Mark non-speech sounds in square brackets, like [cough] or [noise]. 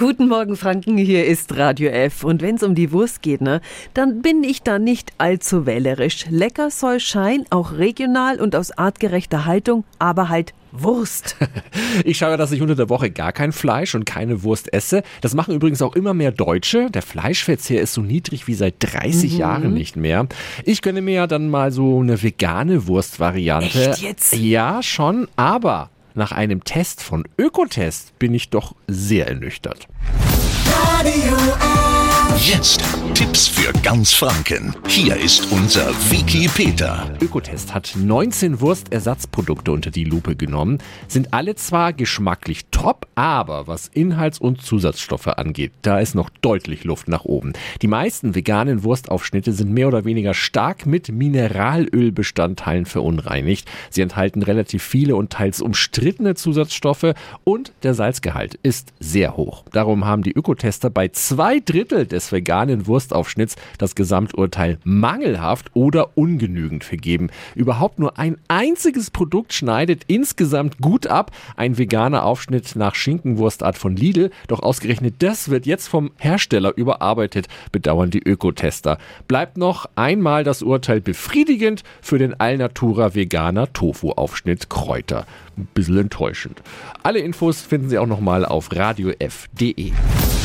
Guten Morgen, Franken. Hier ist Radio F. Und wenn es um die Wurst geht, ne, dann bin ich da nicht allzu wählerisch. Lecker soll Schein, auch regional und aus artgerechter Haltung, aber halt Wurst. [laughs] Ich schaue, dass ich unter der Woche gar kein Fleisch und keine Wurst esse. Das machen übrigens auch immer mehr Deutsche. Der Fleischverzehr ist so niedrig wie seit 30 mhm. Jahren nicht mehr. Ich gönne mir ja dann mal so eine vegane Wurstvariante. Echt jetzt? Ja, schon, aber nach einem Test von Ökotest bin ich doch sehr ernüchtert. Jetzt Tipps ganz Franken. Hier ist unser Wiki Peter. Ökotest hat 19 Wurstersatzprodukte unter die Lupe genommen. Sind alle zwar geschmacklich top, aber was Inhalts- und Zusatzstoffe angeht, da ist noch deutlich Luft nach oben. Die meisten veganen Wurstaufschnitte sind mehr oder weniger stark mit Mineralölbestandteilen verunreinigt. Sie enthalten relativ viele und teils umstrittene Zusatzstoffe und der Salzgehalt ist sehr hoch. Darum haben die Ökotester bei zwei Drittel des veganen Wurstaufschnitts das Gesamturteil mangelhaft oder ungenügend vergeben. Überhaupt nur ein einziges Produkt schneidet insgesamt gut ab. Ein veganer Aufschnitt nach Schinkenwurstart von Lidl. Doch ausgerechnet das wird jetzt vom Hersteller überarbeitet, bedauern die Ökotester. Bleibt noch einmal das Urteil befriedigend für den Alnatura Veganer Tofu-Aufschnitt Kräuter. Ein bisschen enttäuschend. Alle Infos finden Sie auch nochmal auf radiof.de.